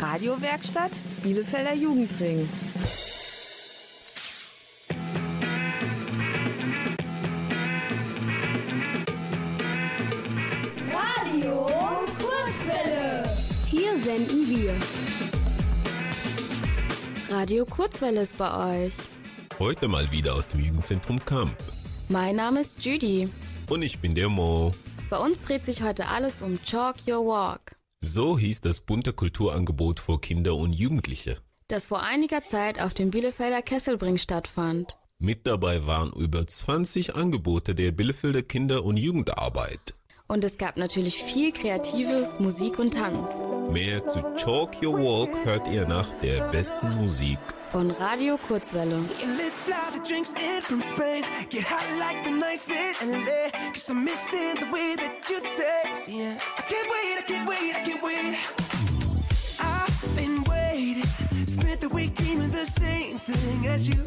Radiowerkstatt Bielefelder Jugendring. Radio Kurzwelle. Hier senden wir. Radio Kurzwelle ist bei euch. Heute mal wieder aus dem Jugendzentrum Kamp. Mein Name ist Judy. Und ich bin der Mo. Bei uns dreht sich heute alles um Chalk Your Walk. So hieß das bunte Kulturangebot für Kinder und Jugendliche. Das vor einiger Zeit auf dem Bielefelder Kesselbring stattfand. Mit dabei waren über 20 Angebote der Bielefelder Kinder- und Jugendarbeit. Und es gab natürlich viel Kreatives, Musik und Tanz. Mehr zu Chalk Your Walk hört ihr nach der besten Musik. Von Radio Kurzwelle. Spent the same thing as you.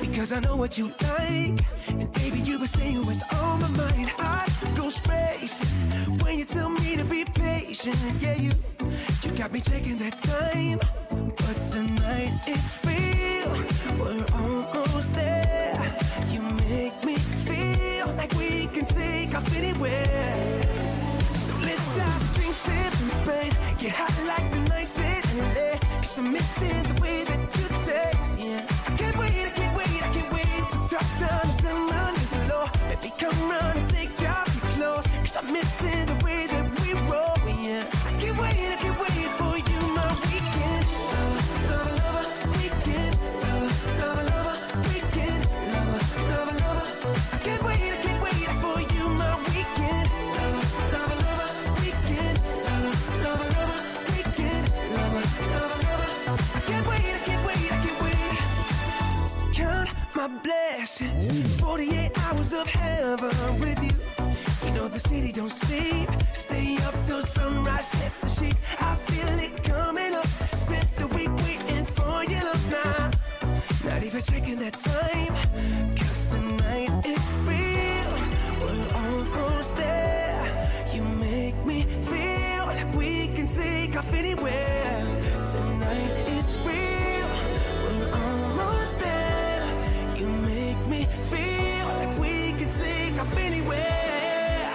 Because I know what you like. And baby, you were saying what's on my mind. I go spacing when you tell me to be patient. Yeah, you, you got me taking that time. But tonight it's real. We're almost there. You make me feel like we can take off anywhere. The in from Spain. Get hot like the nights in LA. Cause I'm missing the way that you taste. Yeah. I can't wait, I can't wait, I can't wait to touch turn on this low. Baby, come round and take off your clothes. Cause I'm missing the way 48 hours of heaven with you. You know the city don't sleep. Stay up till sunrise, sets the sheets. I feel it coming up. Spent the week waiting for your love now. Not even checking that time. Cause tonight is real. We're almost there. You make me feel like we can take off anywhere. Tonight is real. We're almost there. Make me feel like we can take off anywhere.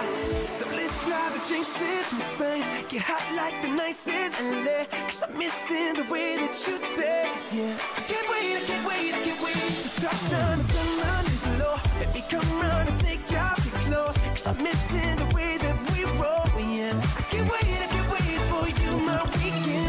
So let's fly the in from Spain. Get hot like the nights in LA. Cause I'm missing the way that you taste. Yeah. I can't wait, I can't wait, I can't wait to touch down and turn on this low. Baby, come round and take off your clothes. Cause I'm missing the way that we roll. Yeah. I can't wait, I can't wait for you, my weekend.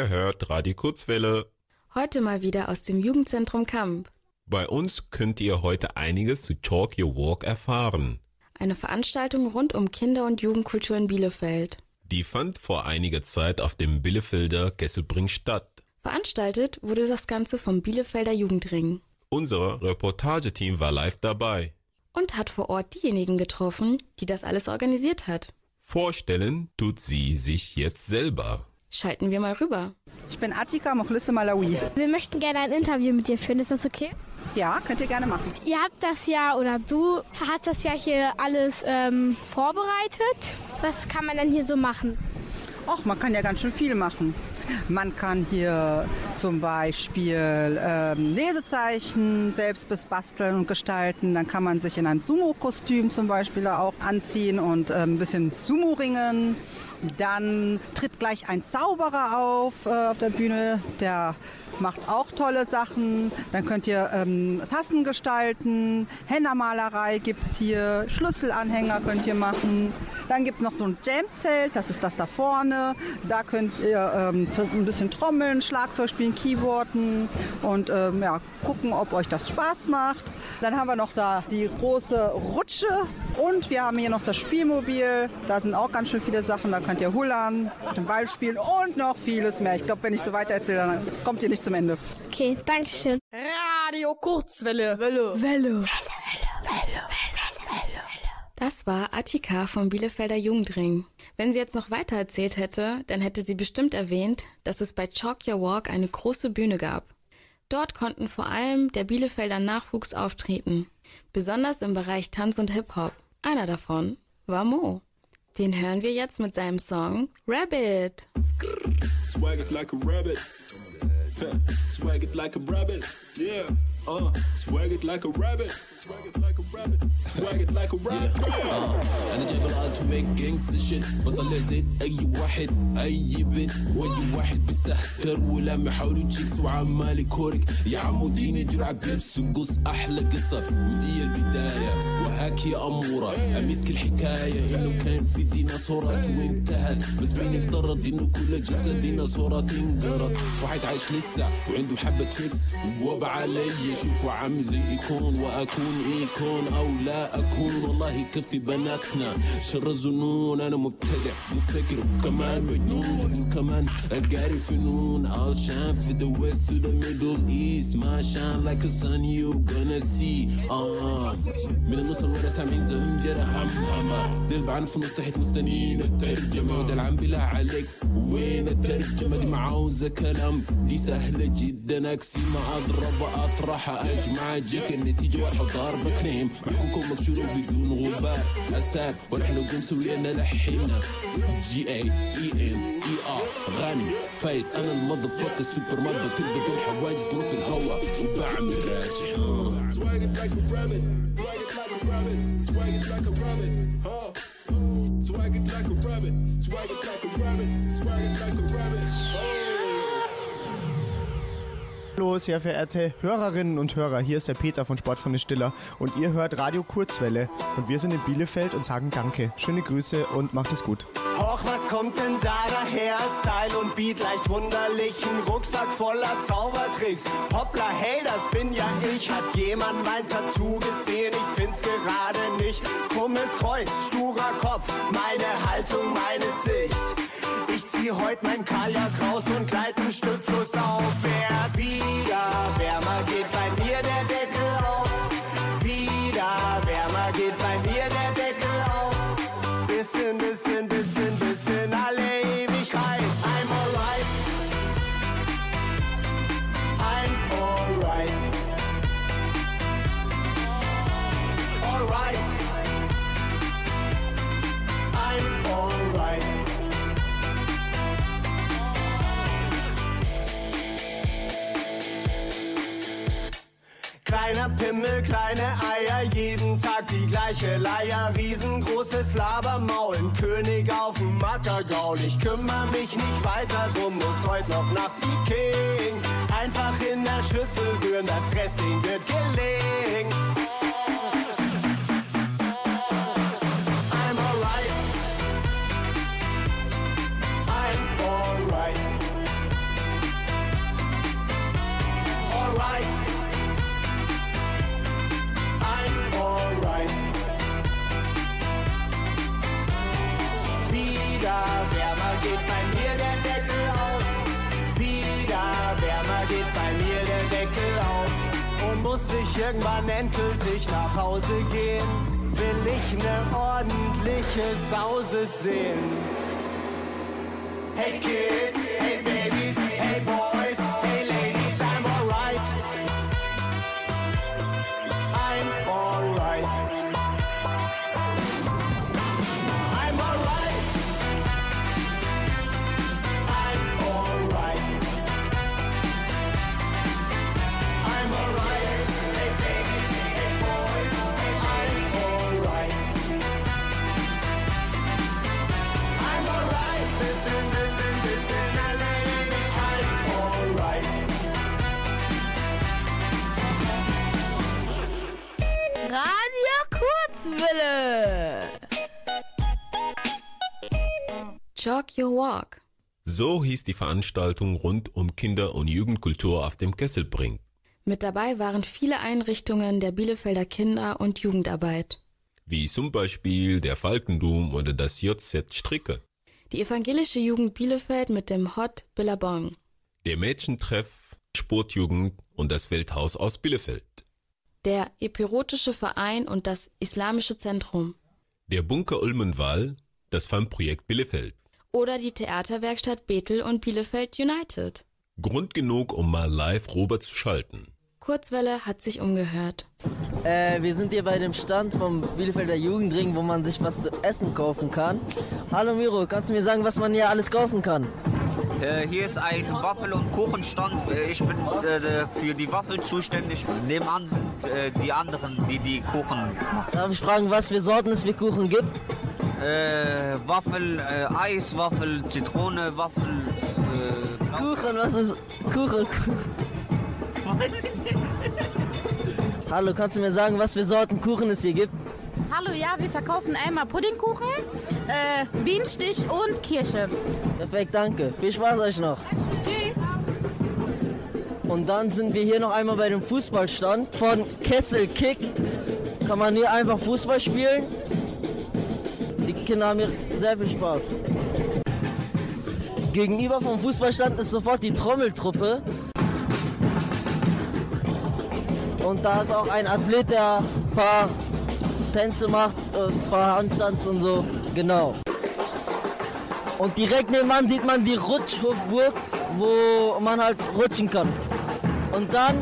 Ihr hört Radio Kurzwelle. Heute mal wieder aus dem Jugendzentrum Kamp. Bei uns könnt ihr heute einiges zu Chalk Your Walk erfahren. Eine Veranstaltung rund um Kinder- und Jugendkultur in Bielefeld. Die fand vor einiger Zeit auf dem Bielefelder Kesselbring statt. Veranstaltet wurde das Ganze vom Bielefelder Jugendring Unser Reportageteam war live dabei. und hat vor Ort diejenigen getroffen, die das alles organisiert hat. Vorstellen tut sie sich jetzt selber. Schalten wir mal rüber. Ich bin Attika Mochlisse Malawi. Wir möchten gerne ein Interview mit dir führen. Ist das okay? Ja, könnt ihr gerne machen. Ihr habt das ja, oder du hast das ja hier alles ähm, vorbereitet. Was kann man denn hier so machen? Och, man kann ja ganz schön viel machen. Man kann hier zum Beispiel ähm, Lesezeichen selbst bis basteln und gestalten. Dann kann man sich in ein Sumo-Kostüm zum Beispiel auch anziehen und ähm, ein bisschen Sumo ringen. Dann tritt gleich ein Zauberer auf äh, auf der Bühne, der macht auch tolle Sachen. Dann könnt ihr ähm, Tassen gestalten, Hennermalerei gibt es hier, Schlüsselanhänger könnt ihr machen. Dann gibt es noch so ein Jamzelt, das ist das da vorne. Da könnt ihr ähm, ein bisschen trommeln, Schlagzeug spielen, Keyboarden und ähm, ja, gucken, ob euch das Spaß macht. Dann haben wir noch da die große Rutsche und wir haben hier noch das Spielmobil. Da sind auch ganz schön viele Sachen. Da könnt ihr hullern, den Ball spielen und noch vieles mehr. Ich glaube, wenn ich so weiter erzähle, dann kommt ihr nicht zum Ende. Okay, danke schön. Radio Kurzwelle. Welle. Welle. Das war Attika vom Bielefelder Jugendring. Wenn sie jetzt noch weiter erzählt hätte, dann hätte sie bestimmt erwähnt, dass es bei Chalk Your Walk eine große Bühne gab. Dort konnten vor allem der Bielefelder Nachwuchs auftreten, besonders im Bereich Tanz und Hip-Hop. Einer davon war Mo. Den hören wir jetzt mit seinem Song Rabbit. Swag it like a rabbit. Swag it like a rabbit. Yeah. Uh, swag it like a rabbit. Swag it like a rabbit. Swag it like a rabbit. أنا جايب الالت ميك جانجستا شيت بطلع زيت اي واحد اي بنت واي واحد بيستهتر ولما يحاولوا تشيكس وعمال يكورك يا عمو ديني جرع بيبس وقص أحلى قصه ودي البدايه وهاك يا اموره امسك الحكاية انه كان في ديناصورات وانتهت بس مين يفترض انه كل جلسه ديناصورات انقرض واحد عايش لسه وعنده حبه تريكس ووبع علي شوفوا عمي زي يكون وأكون إيكون أو لا أكون. والله يكفي بناتنا شر الظنون. أنا مبتدع مفتكر وكمان مجنون. وكمان قاري فنون. I'll shine for the west to the middle east. ما shine like a sun you gonna see آه من النص الورا سامعين زمجرة همهمة دلب عن في نص مستنيين الترجمة. وده العم بالله عليك. وين الترجمة دي معاوزة كلام دي سهلة جدا اكسي ما أضرب اطرح أجمع جيك النتيجة واحد ضارب كريم محكوكم مكشور بدون غبار اساب ونحن نقوم سوينا لحينا جي اي اي ان اي ار غني فايز أنا المضفق السوبر ماركت بدون حواجز نور في الهواء وبعمل راجع. Swag it like a rabbit. Swag it like a rabbit. Swag it like a rabbit. Huh? Swag it like a rabbit. Swag it like a rabbit. Swag it like a rabbit. Hallo, sehr verehrte Hörerinnen und Hörer, hier ist der Peter von Sportfreunde Stiller und ihr hört Radio Kurzwelle und wir sind in Bielefeld und sagen Danke. Schöne Grüße und macht es gut. Och, was kommt denn da daher? Style und Beat leicht wunderlich. Ein Rucksack voller Zaubertricks. Hoppla, hey, das bin ja ich. Hat jemand mein Tattoo gesehen? Ich find's gerade nicht. Krummes Kreuz, sturer Kopf. Meine Haltung, meine Sicht. Ich zieh heut mein Kajak raus und gleit ein Stück Fluss auf. Erst wieder wärmer geht bei mir der Deckel auf. Wieder wärmer geht bei mir der Deckel auf. Bisschen, bisschen, bisschen Kleiner Pimmel, kleine Eier, jeden Tag die gleiche Leier. Riesengroßes Labermaul, König auf dem Ackergaul. Ich kümmere mich nicht weiter drum, muss heute noch nach Peking. Einfach in der Schüssel rühren, das Dressing wird gelingen. Geht bei mir der Deckel auf. Wieder wärmer geht bei mir der Deckel auf. Und muss ich irgendwann endgültig nach Hause gehen, will ich ne ordentliche Sause sehen. Hey Kids, hey Babies, hey Boys, Welle. Jog Your Walk. So hieß die Veranstaltung rund um Kinder- und Jugendkultur auf dem Kesselbrink. Mit dabei waren viele Einrichtungen der Bielefelder Kinder- und Jugendarbeit. Wie zum Beispiel der Falkendom oder das JZ Stricke. Die evangelische Jugend Bielefeld mit dem Hot Billabong. Der Mädchentreff, Sportjugend und das Feldhaus aus Bielefeld. Der Epirotische Verein und das Islamische Zentrum. Der Bunker Ulmenwall, das FAM-Projekt Bielefeld. Oder die Theaterwerkstatt Bethel und Bielefeld United. Grund genug, um mal live Robert zu schalten. Kurzwelle hat sich umgehört. Äh, wir sind hier bei dem Stand vom Bielefelder Jugendring, wo man sich was zu essen kaufen kann. Hallo Miro, kannst du mir sagen, was man hier alles kaufen kann? Äh, hier ist ein Waffel- und Kuchenstand. Äh, Ich bin äh, für die Waffel zuständig. Nebenan sind äh, die anderen, die die Kuchen machen. Darf ich fragen, was für Sorten es für Kuchen gibt? Äh, Waffel, äh, Eis, Waffel, Zitrone, Waffel. Äh, Kuchen, was ist Kuchen? Hallo, kannst du mir sagen, was für Sorten Kuchen es hier gibt? Hallo, ja, wir verkaufen einmal Puddingkuchen, äh, Bienenstich und Kirsche. Perfekt, danke. Viel Spaß euch noch. Tschüss. Und dann sind wir hier noch einmal bei dem Fußballstand von Kessel Kick. Kann man hier einfach Fußball spielen. Die Kinder haben hier sehr viel Spaß. Gegenüber vom Fußballstand ist sofort die Trommeltruppe. Und da ist auch ein Athlet, der ein paar Tänze macht, äh, ein paar Handstands und so. Genau. Und direkt nebenan sieht man die Rutschhofburg, wo man halt rutschen kann. Und dann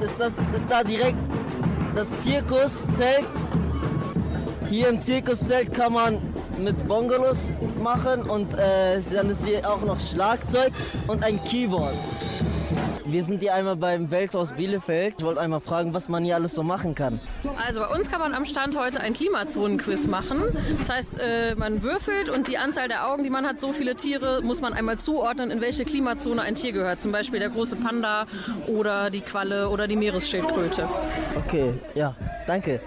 ist, das, ist da direkt das Zirkuszelt. Hier im Zirkuszelt kann man mit Bongolos machen und äh, dann ist hier auch noch Schlagzeug und ein Keyboard. Wir sind hier einmal beim Welthaus Bielefeld. Ich wollte einmal fragen, was man hier alles so machen kann. Also bei uns kann man am Stand heute ein Klimazonen-Quiz machen. Das heißt, äh, man würfelt und die Anzahl der Augen, die man hat, so viele Tiere, muss man einmal zuordnen, in welche Klimazone ein Tier gehört. Zum Beispiel der große Panda oder die Qualle oder die Meeresschildkröte. Okay, ja, danke.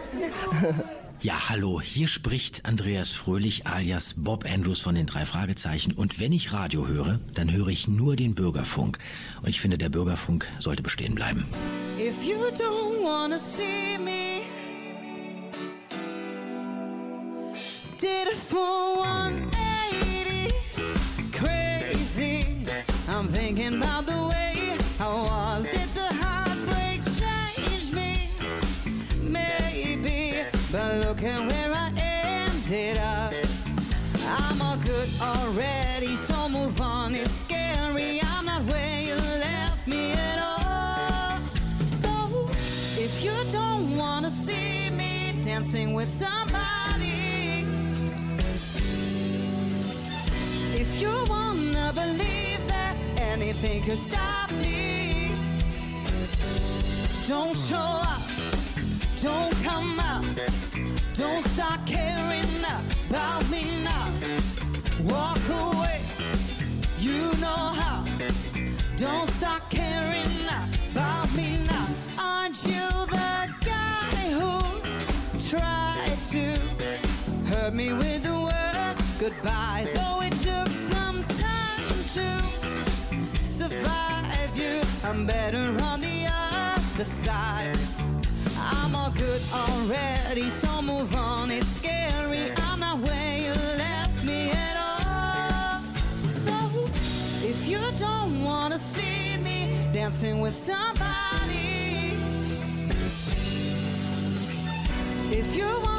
Ja, hallo, hier spricht Andreas Fröhlich alias Bob Andrews von den drei Fragezeichen. Und wenn ich Radio höre, dann höre ich nur den Bürgerfunk. Und ich finde, der Bürgerfunk sollte bestehen bleiben. If you don't wanna see me, did it for 180. Crazy. I'm thinking about the way I was. Dancing with somebody, if you wanna believe that anything could stop me, don't show up, don't come out, don't start caring about me now. Walk away, you know how. Don't start caring to hurt me with the word goodbye? Though it took some time to survive you, I'm better on the other side. I'm all good already, so move on. It's scary, I'm not where you left me at all. So if you don't wanna see me dancing with somebody, if you that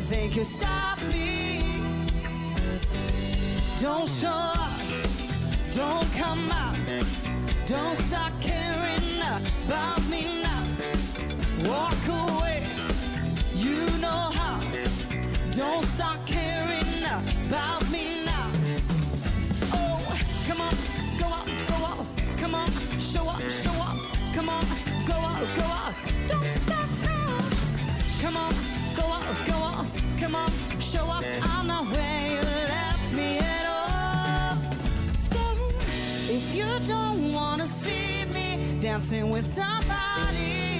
anything could stop me, don't show up, don't come out, don't start caring about me now. Walk away, you know how. Don't start caring about me now. Oh, come on, go out, go out, come on, show up, show if you don't wanna see me dancing with somebody,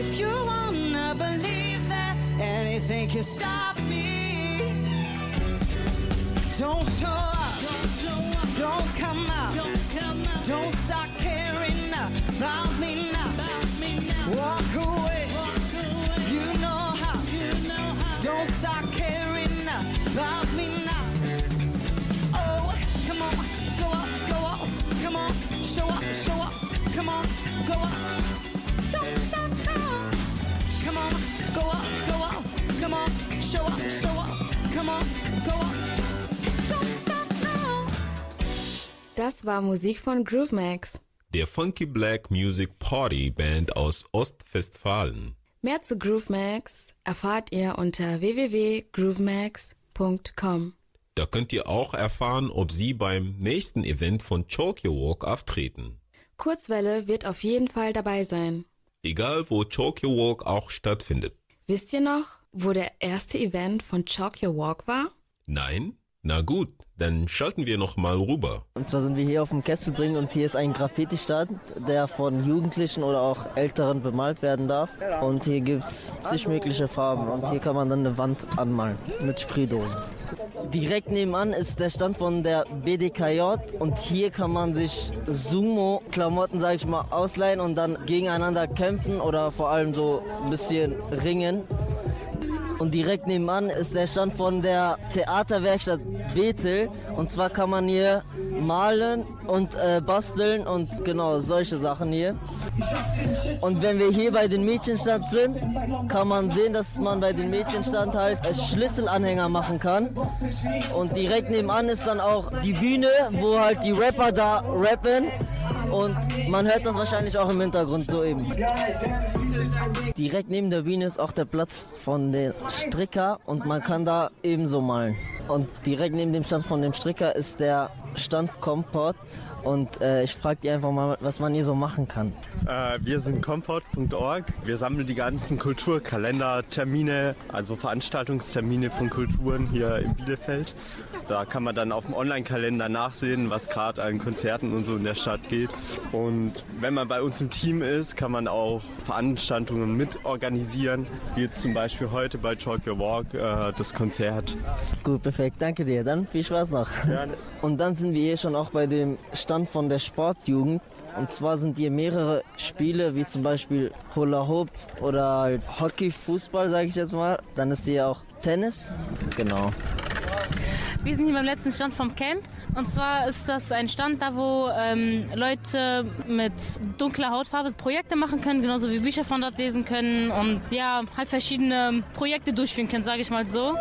If you wanna believe that anything can stop me, don't show up, don't come out, don't start caring about me now. Walk away, you know how. Don't start caring about me now. Das war Musik von Groovemax. Der Funky Black Music Party Band aus Ostwestfalen. Mehr zu Groovemax erfahrt ihr unter www.groovemax.com. Da könnt ihr auch erfahren, ob sie beim nächsten Event von Tokyo Walk auftreten. Kurzwelle wird auf jeden Fall dabei sein. Egal wo Tokyo Walk auch stattfindet. Wisst ihr noch, wo der erste Event von Chalk Your Walk war? Nein? Na gut, dann schalten wir noch mal rüber. Und zwar sind wir hier auf dem Kesselbring und hier ist ein Graffiti-Stand, der von Jugendlichen oder auch Älteren bemalt werden darf. Und hier gibt es zig mögliche Farben und hier kann man dann eine Wand anmalen mit Sprühdosen. Direkt nebenan ist der Stand von der BDKJ und hier kann man sich Sumo-Klamotten, sag ich mal, ausleihen und dann gegeneinander kämpfen oder vor allem so ein bisschen ringen. Und direkt nebenan ist der Stand von der Theaterwerkstatt Bethel. Und zwar kann man hier malen und äh, basteln und genau solche Sachen hier. Und wenn wir hier bei den Mädchenstand sind, kann man sehen, dass man bei den Mädchenstand halt äh, Schlüsselanhänger machen kann. Und direkt nebenan ist dann auch die Bühne, wo halt die Rapper da rappen. Und man hört das wahrscheinlich auch im Hintergrund so eben. Direkt neben der Bühne ist auch der Platz von den Stricker und man kann da ebenso malen. Und direkt neben dem Stand von dem Stricker ist der Stand Kompott. Und äh, ich frage die einfach mal, was man hier so machen kann. Äh, wir sind comport.org. Wir sammeln die ganzen Kulturkalender, Termine, also Veranstaltungstermine von Kulturen hier in Bielefeld. Da kann man dann auf dem Online-Kalender nachsehen, was gerade an Konzerten und so in der Stadt geht. Und wenn man bei uns im Team ist, kann man auch Veranstaltungen mitorganisieren, wie jetzt zum Beispiel heute bei Chalk Your Walk äh, das Konzert. Gut, perfekt, danke dir. Dann viel Spaß noch. Gerne. Und dann sind wir hier schon auch bei dem Stand von der Sportjugend. Und zwar sind hier mehrere Spiele, wie zum Beispiel Hula Hoop oder Hockey, Fußball, sage ich jetzt mal. Dann ist hier auch Tennis. Genau. Wir sind hier beim letzten Stand vom Camp. Und zwar ist das ein Stand da, wo ähm, Leute mit dunkler Hautfarbe Projekte machen können, genauso wie Bücher von dort lesen können und ja, halt verschiedene Projekte durchführen können, sage ich mal so.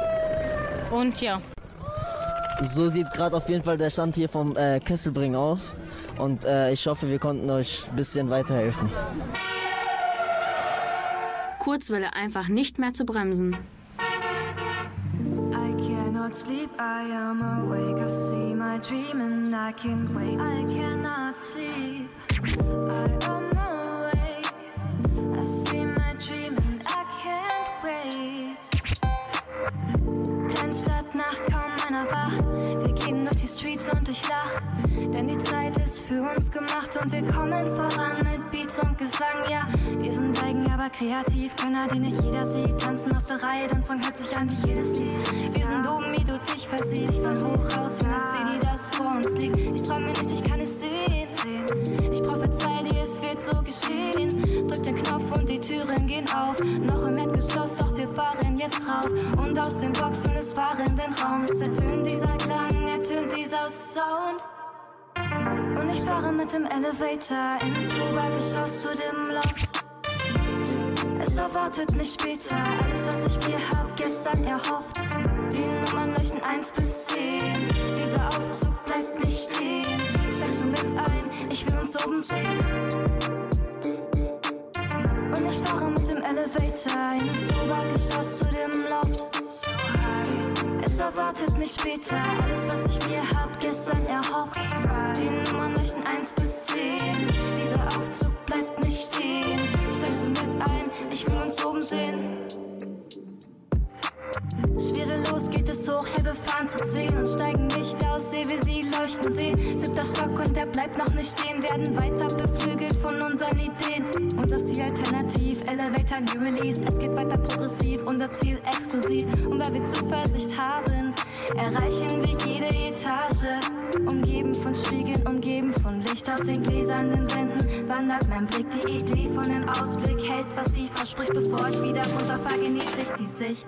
Und ja. So sieht gerade auf jeden Fall der Stand hier vom äh, Kesselbring aus. Und äh, ich hoffe, wir konnten euch ein bisschen weiterhelfen. Kurzwelle einfach nicht mehr zu bremsen. I cannot sleep, I am awake. I see my dream and I can't wait. I cannot sleep, I am awake. I see my dream and I can't wait. Kleinstadt, Nacht, kaum einer wach. Wir gehen durch die Streets und ich lach. Denn die Zeit ist für uns gemacht und wir kommen voran mit Beats und Gesang. Ja, wir sind eigen, aber kreativ. Könner, die nicht jeder sieht. Tanzen aus der Reihe, dein Song hört sich an wie jedes Lied. Wir sind oben, wie du dich versiehst. Von hoch raus in das City, das vor uns liegt. Ich träume nicht, ich kann es sehen. Ich prophezei dir, es wird so geschehen. Drück den Knopf Türen gehen auf. Noch im Erdgeschoss, doch wir fahren jetzt rauf. Und aus den Boxen des fahrenden Raums ertönt dieser Klang, ertönt dieser Sound. Und ich fahre mit dem Elevator ins Obergeschoss zu dem Loft. Es erwartet mich später alles, was ich mir hab gestern erhofft. Die Nummern leuchten 1 bis 10. Dieser Aufzug bleibt nicht stehen. Steigst du mit ein? Ich will uns oben sehen. Und Elevator ins Obergeschoss zu dem Loft. Es erwartet mich später alles, was ich mir hab gestern erhofft. Die Nummern leuchten 1 bis 10. Dieser Aufzug bleibt nicht stehen. Steigst du mit ein? Ich will uns oben sehen. Es hoch, hey, wir fahren zu 10 und steigen nicht aus, sehe wir sie leuchten sehen. Siebter Stock und der bleibt noch nicht stehen, werden weiter beflügelt von unseren Ideen. Und das Ziel alternativ. Elevator New Release, es geht weiter progressiv, unser Ziel exklusiv. Und weil wir Zuversicht haben, erreichen wir jede Etage. Umgeben von Spiegeln, umgeben von Licht aus den gläsernen Wänden, wandert mein Blick. Die Idee von dem Ausblick hält, was sie verspricht. Bevor ich wieder runterfahre, genieße ich die Sicht.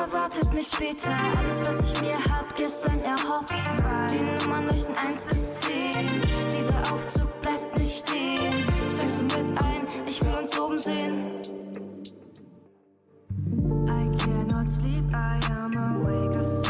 Erwartet mich später alles, was ich mir hab gestern erhofft. Die Nummern leuchten 1 bis 10. Dieser Aufzug bleibt nicht stehen. Steigst du mit ein? Ich will uns oben sehen. I cannot sleep, I am awake.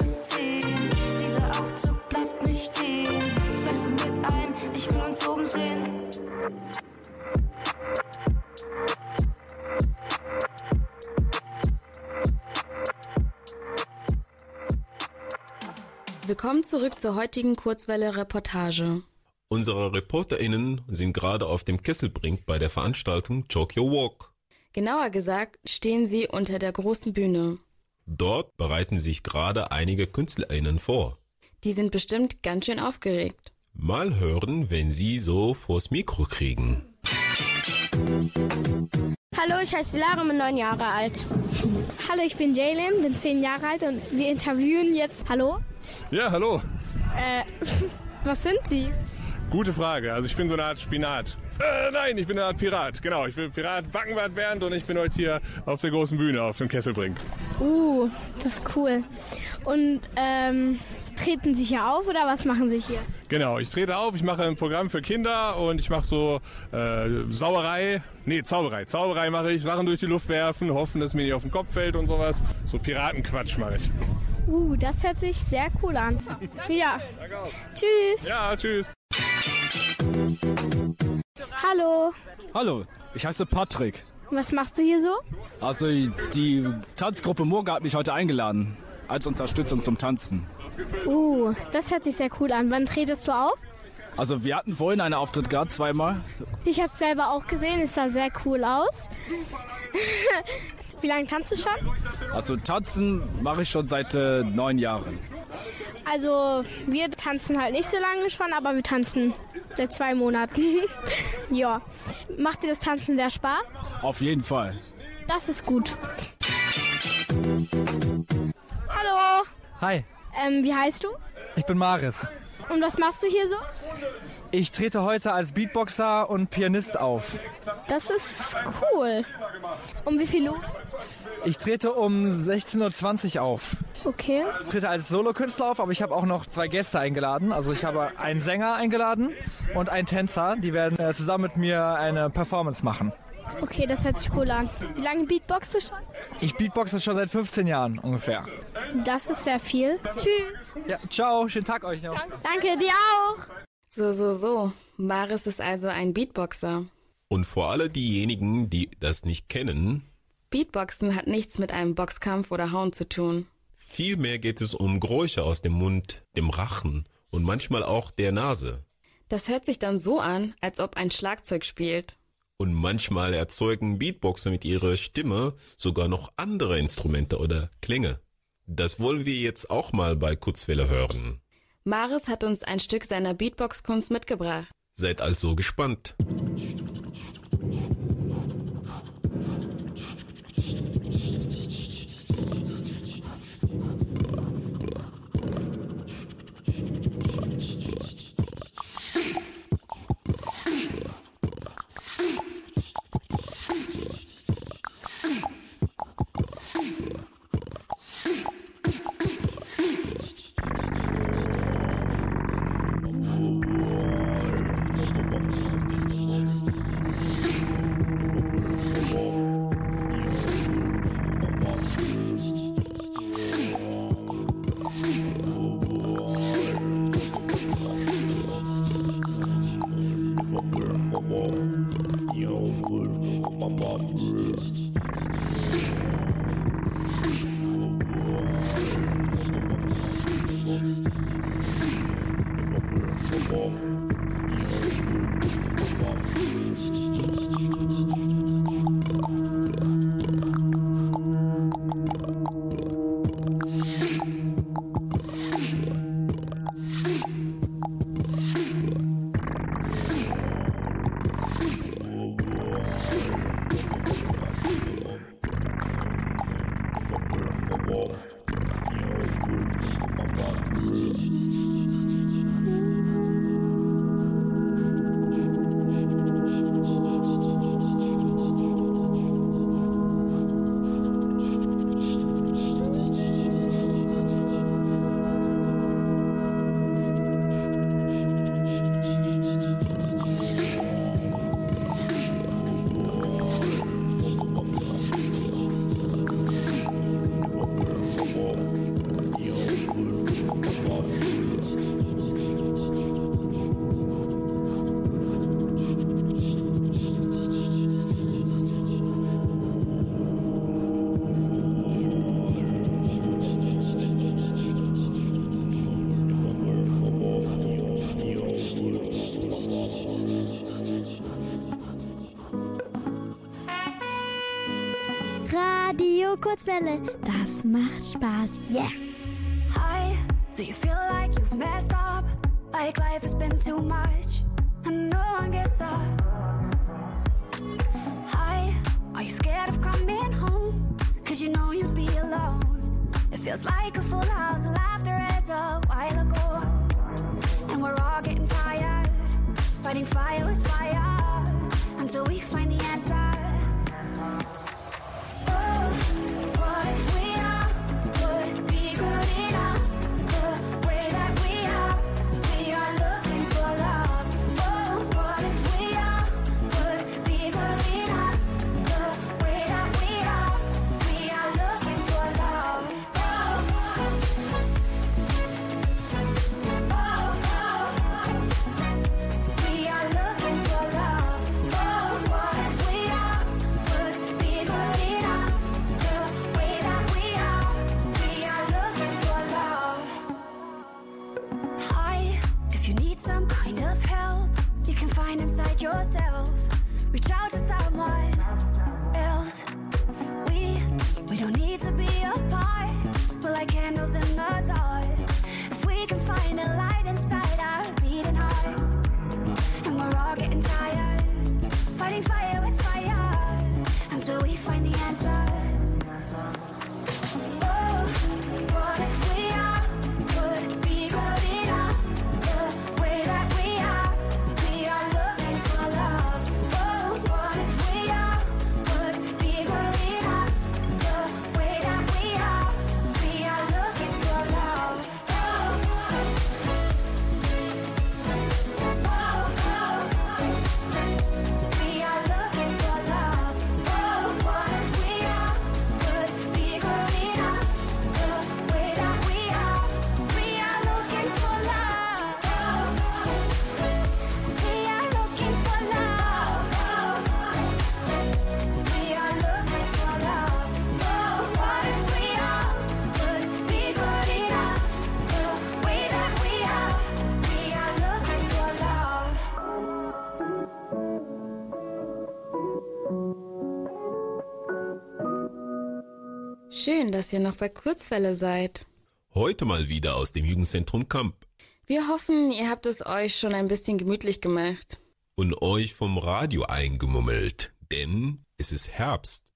10. zurück zur heutigen Kurzwelle-Reportage. Unsere ReporterInnen sind gerade auf dem Kesselbrink bei der Veranstaltung Your Walk. Genauer gesagt stehen sie unter der großen Bühne. Dort bereiten sich gerade einige KünstlerInnen vor. Die sind bestimmt ganz schön aufgeregt. Mal hören, wenn sie so vors Mikro kriegen. Hallo, ich heiße Lara, bin neun Jahre alt. Hallo, ich bin Jalen, bin zehn Jahre alt und wir interviewen jetzt. Hallo? Ja, hallo. Äh, was sind Sie? Gute Frage. Also ich bin so eine Art Spinat. Äh, nein, ich bin eine Art Pirat. Genau, ich bin Pirat Backenbart Bernd und ich bin heute hier auf der großen Bühne auf dem Kesselbrink. Uh, das ist cool. Und ähm, treten Sie hier auf oder was machen Sie hier? Genau, ich trete auf, ich mache ein Programm für Kinder und ich mache so äh, Sauerei, nee, Zauberei. Zauberei mache ich, Sachen durch die Luft werfen, hoffen, dass mir nicht auf den Kopf fällt und sowas. So Piratenquatsch mache ich. Uh, das hört sich sehr cool an. Ja. Tschüss. Ja, tschüss. Hallo. Hallo, ich heiße Patrick. Was machst du hier so? Also die Tanzgruppe Murga hat mich heute eingeladen als Unterstützung zum Tanzen. Uh, das hört sich sehr cool an. Wann tretest du auf? Also wir hatten vorhin einen Auftritt gehabt, zweimal. Ich habe selber auch gesehen, es sah sehr cool aus. Wie lange tanzt du schon? Also tanzen mache ich schon seit äh, neun Jahren. Also wir tanzen halt nicht so lange schon, aber wir tanzen seit zwei Monaten. ja. Macht dir das Tanzen sehr Spaß? Auf jeden Fall. Das ist gut. Hallo. Hi, Ähm, wie heißt du? ich bin Maris. Und was machst du hier so? Ich trete heute als Beatboxer und Pianist auf. Das ist cool. Um wie viel Uhr? Ich trete um 16.20 Uhr auf. Okay. Ich trete als Solokünstler auf, aber ich habe auch noch zwei Gäste eingeladen. Also ich habe einen Sänger eingeladen und einen Tänzer. Die werden äh, zusammen mit mir eine Performance machen. Okay, das hört sich cool an. Wie lange beatboxst du schon? Ich beatboxe schon seit 15 Jahren ungefähr. Das ist sehr viel. Tschüss. Ja, ciao, schönen Tag euch noch. Danke, dir auch. So, so, so. Maris ist also ein Beatboxer. Und für alle diejenigen, die das nicht kennen, Beatboxen hat nichts mit einem Boxkampf oder Hauen zu tun. vielmehr geht es um Geräusche aus dem Mund, dem Rachen und manchmal auch der Nase. Das hört sich dann so an, als ob ein Schlagzeug spielt. Und manchmal erzeugen Beatboxer mit ihrer Stimme sogar noch andere Instrumente oder Klänge. Das wollen wir jetzt auch mal bei Kurzwelle hören. Maris hat uns ein Stück seiner Beatbox-Kunst mitgebracht. Seid also gespannt. Kurzwelle, das macht Spaß. Yeah! Schön, dass ihr noch bei Kurzwelle seid. Heute mal wieder aus dem Jugendzentrum Kamp Wir hoffen, ihr habt es euch schon ein bisschen gemütlich gemacht. und euch vom Radio eingemummelt, denn es ist Herbst.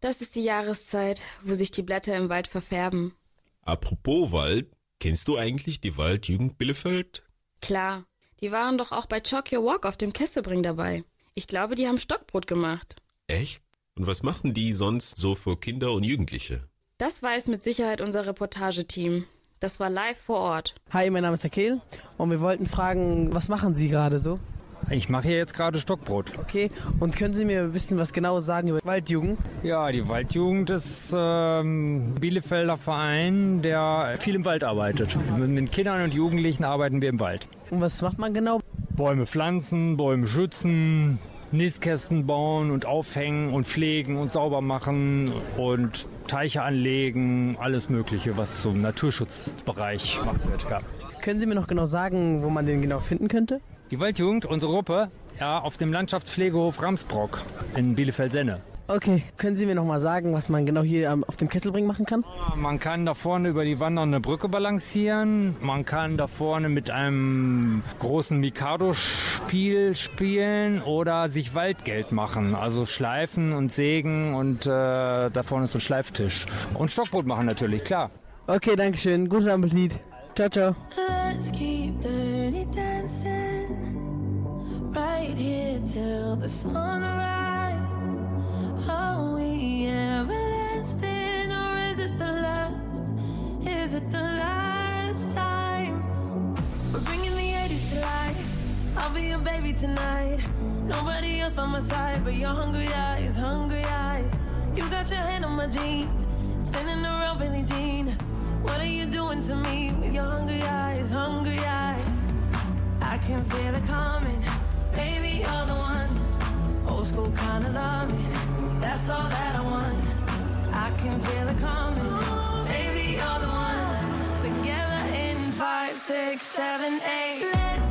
Das ist die Jahreszeit, wo sich die Blätter im Wald verfärben. Apropos Wald, kennst du eigentlich die Waldjugend Bielefeld? Klar, die waren doch auch bei Chalk Your Walk auf dem Kesselbring dabei. Ich glaube, die haben Stockbrot gemacht. Echt? Und was machen die sonst so für Kinder und Jugendliche? Das weiß mit Sicherheit unser Reportageteam. Das war live vor Ort. Hi, mein Name ist Akel und wir wollten fragen, was machen Sie gerade so? Ich mache hier jetzt gerade Stockbrot. Okay, und können Sie mir ein bisschen was Genaues sagen über Waldjugend? Ja, die Waldjugend ist ähm, Bielefelder Verein, der viel im Wald arbeitet. Mit Kindern und Jugendlichen arbeiten wir im Wald. Und was macht man genau? Bäume pflanzen, Bäume schützen, Nistkästen bauen und aufhängen und pflegen und sauber machen und Teiche anlegen, alles Mögliche, was zum Naturschutzbereich gemacht wird. Ja. Können Sie mir noch genau sagen, wo man den genau finden könnte? Die Waldjugend, unsere Gruppe, ja, auf dem Landschaftspflegehof Ramsbrock in Bielefeld-Senne. Okay, können Sie mir noch mal sagen, was man genau hier ähm, auf dem Kesselbring machen kann? Man kann da vorne über die wandernde Brücke balancieren. Man kann da vorne mit einem großen Mikado-Spiel spielen oder sich Waldgeld machen. Also schleifen und sägen und äh, da vorne ist so ein Schleiftisch. Und Stockbrot machen natürlich, klar. Okay, danke schön. Guten Appetit. Ciao, ciao. Let's keep dirty dancing right here till the sunrise. Are we everlasting or is it the last? Is it the last time? We're bringing the 80s to life. I'll be your baby tonight. Nobody else by my side but your hungry eyes, hungry eyes. You got your hand on my jeans, spinning around Jean. What are you doing to me with your hungry eyes, hungry eyes? I can feel it coming, baby, you're the one. Old school kind of loving, that's all that I want. I can feel it coming, baby, you're the one. Together in five, six, seven, eight. Let's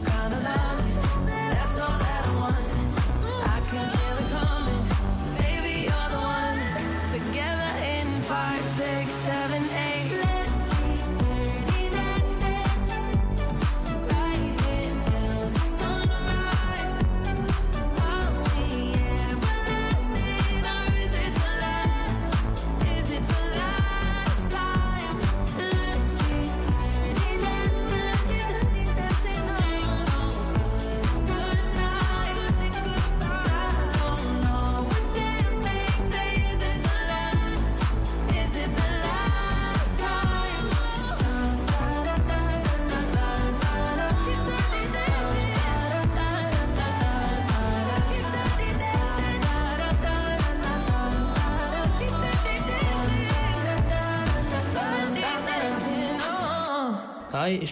kind of love.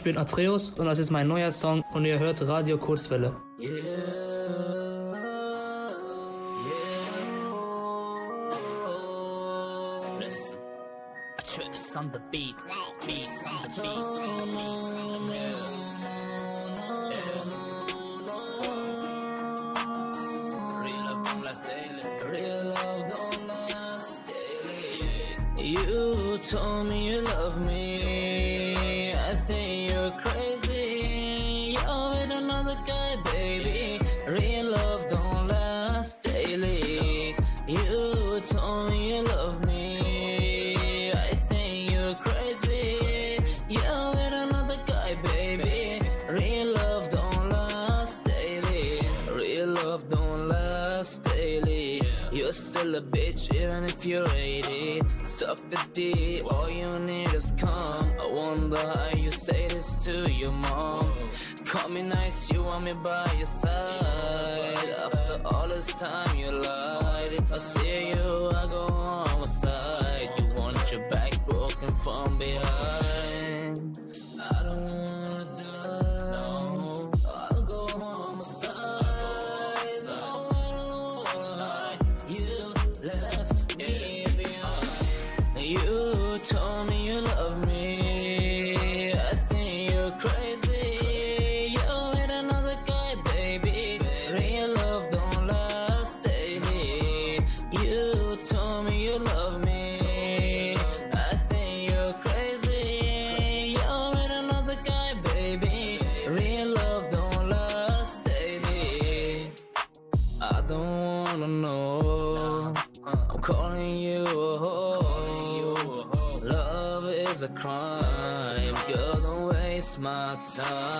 Bin Atreus und das ist mein neuer Song und ihr hört Radio Kurzwelle. Listen, a bitch even if you're 80. Suck the D, all you need is come. I wonder how you say this to your mom. Call me nice, you want me by your side. After all this time you lied. I see you, I go on my side You want your back broken from behind. out.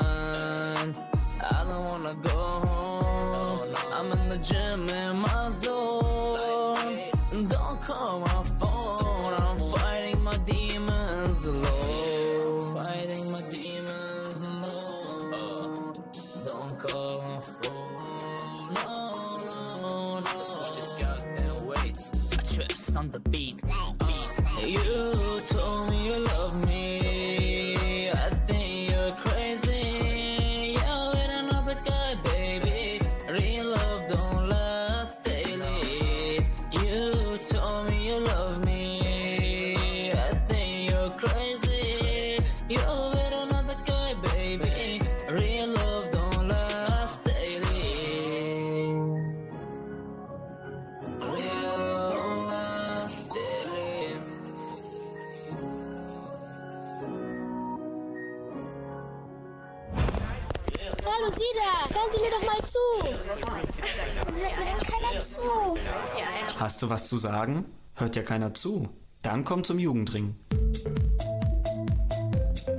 Du was zu sagen? Hört ja keiner zu. Dann komm zum Jugendring.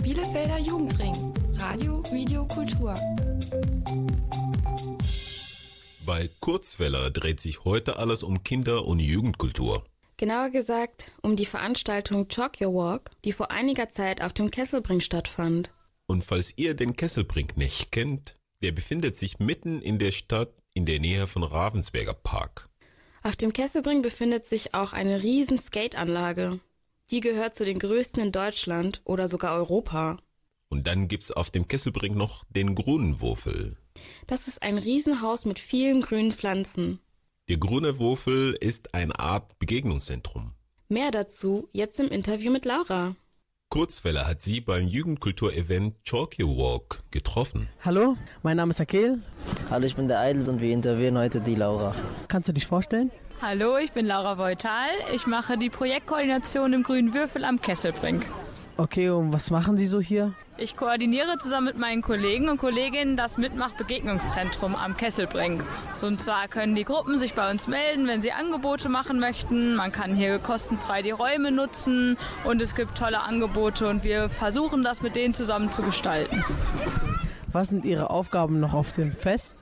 Bielefelder Jugendring. Radio, Video, Kultur. Bei Kurzwelle dreht sich heute alles um Kinder- und Jugendkultur. Genauer gesagt um die Veranstaltung Chalk Your Walk, die vor einiger Zeit auf dem Kesselbring stattfand. Und falls ihr den Kesselbrink nicht kennt, der befindet sich mitten in der Stadt in der Nähe von Ravensberger Park. Auf dem Kesselbring befindet sich auch eine riesen Skateanlage. Die gehört zu den größten in Deutschland oder sogar Europa. Und dann gibt's auf dem Kesselbrink noch den Grunenwurfel. Das ist ein Riesenhaus mit vielen grünen Pflanzen. Der Grüne Wurfel ist eine Art Begegnungszentrum. Mehr dazu jetzt im Interview mit Laura. Kurzwelle hat sie beim Jugendkulturevent Chalky Walk getroffen. Hallo, mein Name ist Akel. Hallo, ich bin der Eidel und wir interviewen heute die Laura. Kannst du dich vorstellen? Hallo, ich bin Laura Beutal. Ich mache die Projektkoordination im Grünen Würfel am Kesselbrink. Okay, und was machen Sie so hier? Ich koordiniere zusammen mit meinen Kollegen und Kolleginnen das Mitmach-Begegnungszentrum am Kesselbrink. So, und zwar können die Gruppen sich bei uns melden, wenn sie Angebote machen möchten. Man kann hier kostenfrei die Räume nutzen und es gibt tolle Angebote und wir versuchen das mit denen zusammen zu gestalten. Was sind Ihre Aufgaben noch auf dem Fest?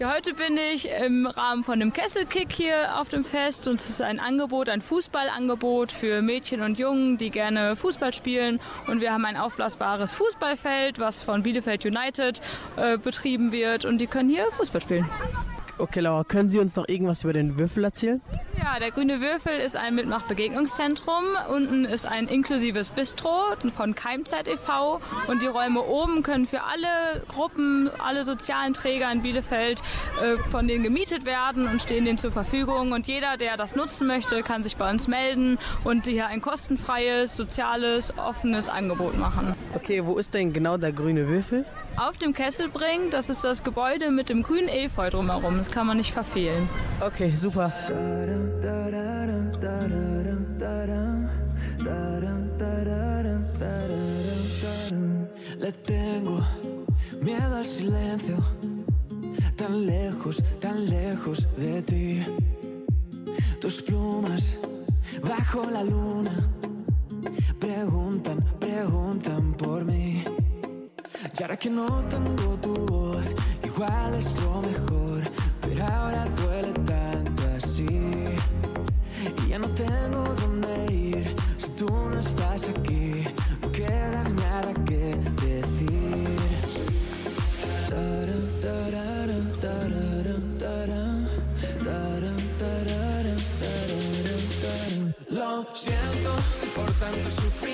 Ja, heute bin ich im Rahmen von dem Kesselkick hier auf dem Fest und es ist ein Angebot, ein Fußballangebot für Mädchen und Jungen, die gerne Fußball spielen und wir haben ein aufblasbares Fußballfeld, was von Bielefeld United äh, betrieben wird und die können hier Fußball spielen. Okay, Laura, können Sie uns noch irgendwas über den Würfel erzählen? Ja, der Grüne Würfel ist ein Mitmachbegegnungszentrum. Unten ist ein inklusives Bistro von Keimzeit e.V. Und die Räume oben können für alle Gruppen, alle sozialen Träger in Bielefeld äh, von denen gemietet werden und stehen denen zur Verfügung. Und jeder, der das nutzen möchte, kann sich bei uns melden und hier ein kostenfreies, soziales, offenes Angebot machen. Okay, wo ist denn genau der grüne Würfel? Auf dem Kesselbring, das ist das Gebäude mit dem grünen Efeu drumherum. Das kann man nicht verfehlen. Okay, super. Le tengo miedo al silencio, tan lejos, tan lejos de ti. Tus plumas bajo la luna preguntan, preguntan por mí. Y ahora que no tengo tu voz, igual es lo mejor, ahora duele tanto así. Y ya no tengo dónde ir si tú no estás aquí. No queda nada que decir. Lo siento por tanto sufrimiento,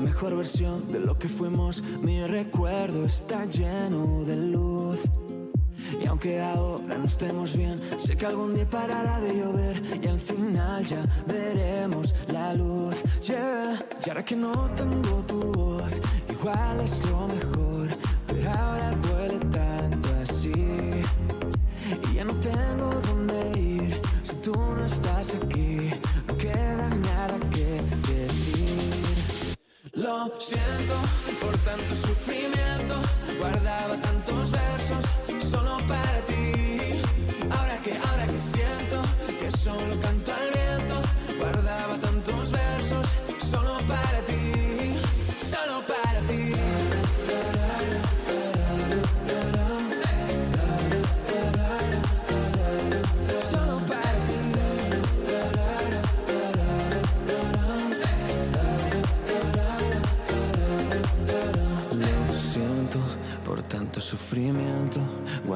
mejor versión de lo que fuimos. Mi recuerdo está lleno de luz. Y aunque ahora no estemos bien, sé que algún día parará de llover y al final ya veremos la luz. Yeah. Y ahora que no tengo tu voz, igual es lo mejor, pero ahora siento por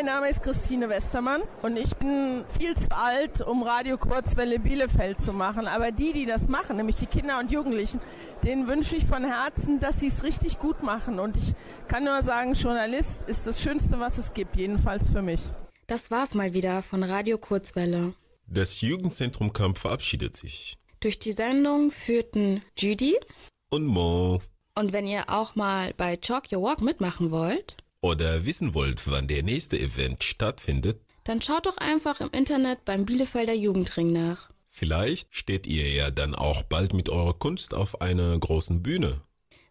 Mein Name ist Christine Westermann und ich bin viel zu alt, um Radio Kurzwelle Bielefeld zu machen. Aber die, die das machen, nämlich die Kinder und Jugendlichen, denen wünsche ich von Herzen, dass sie es richtig gut machen. Und ich kann nur sagen, Journalist ist das Schönste, was es gibt, jedenfalls für mich. Das war's mal wieder von Radio Kurzwelle. Das Jugendzentrum Kamp verabschiedet sich. Durch die Sendung führten Judy. Und Mo. Und wenn ihr auch mal bei Chalk Your Walk mitmachen wollt, Oder wissen wollt, wann der nächste Event stattfindet? dann schaut doch einfach im Internet beim Bielefelder Jugendring nach. Vielleicht steht ihr ja dann auch bald mit eurer Kunst auf einer großen Bühne.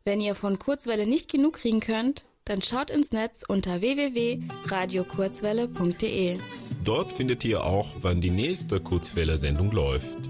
Wenn ihr von Kurzwelle nicht genug kriegen könnt, dann schaut ins Netz unter www.radiokurzwelle.de. Dort findet ihr auch, wann die nächste Kurzwelle-Sendung läuft.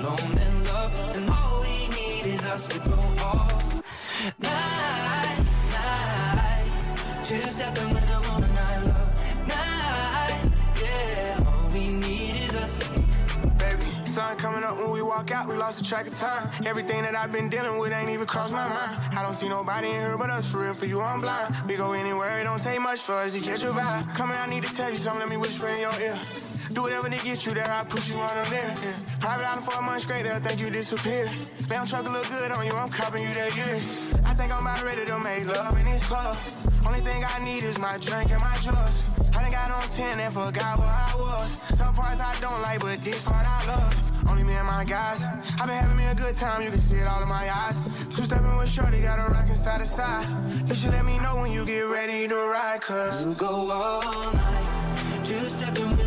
alone then love, and all we need is us to go all night, night. Two stepping with the woman I love, night, yeah. All we need is us. baby. Sun coming up when we walk out, we lost the track of time. Everything that I've been dealing with ain't even crossed my mind. I don't see nobody in here but us, for real, for you, I'm blind. We go anywhere, it don't take much for us to catch your vibe. Come here, I need to tell you something, let me whisper in your ear. Do whatever to get you there, I push you on them there. Yeah. Private island for a month straight, they'll think you disappear. Damn truck look good on you, I'm copping you that years. I think I'm about ready to make love in this club. Only thing I need is my drink and my drugs. I done got on 10 and forgot where I was. Some parts I don't like, but this part I love. Only me and my guys. i been having me a good time, you can see it all in my eyes. Two stepping with Shorty, got a rockin' side to side. You should let me know when you get ready to ride, cause We'll go all night. Two stepping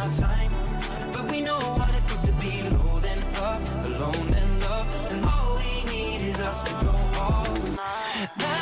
our time, but we know what it feels to be low then up, alone then love, and all we need is us to go all night.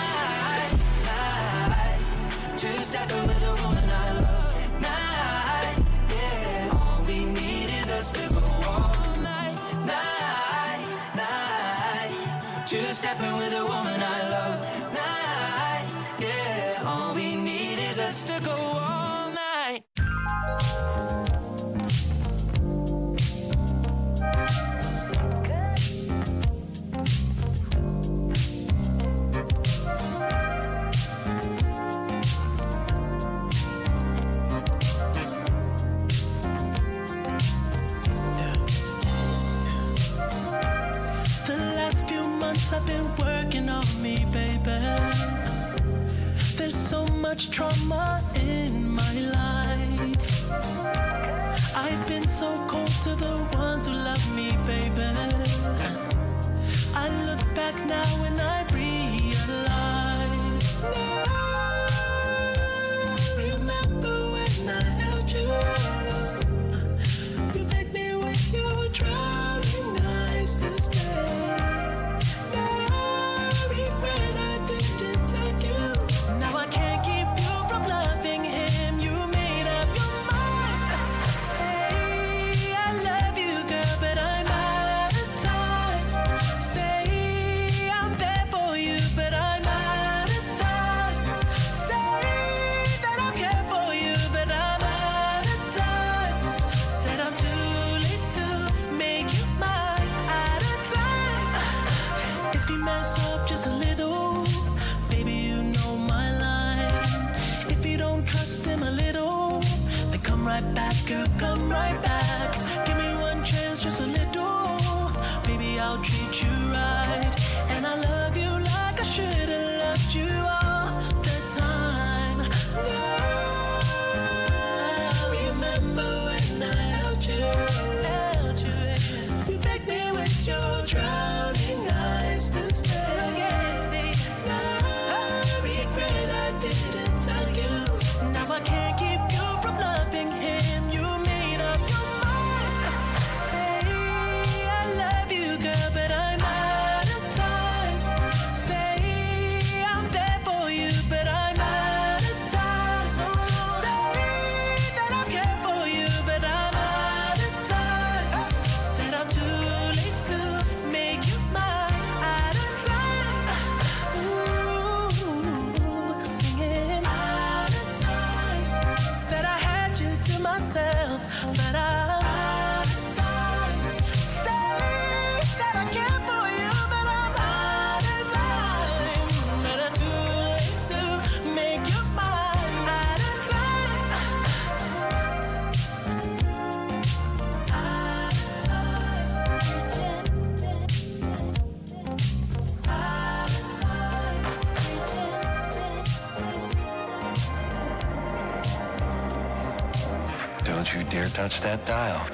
That dial.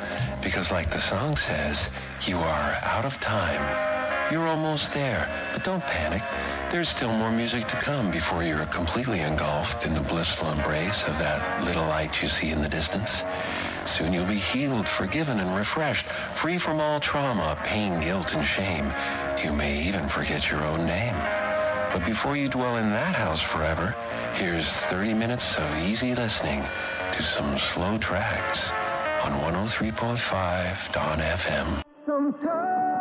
Because like the song says, you are out of time. You're almost there, but don't panic. There's still more music to come before you're completely engulfed in the blissful embrace of that little light you see in the distance. Soon you'll be healed, forgiven, and refreshed, free from all trauma, pain, guilt, and shame. You may even forget your own name. But before you dwell in that house forever, here's 30 minutes of easy listening to some slow tracks on 103.5 Don FM. I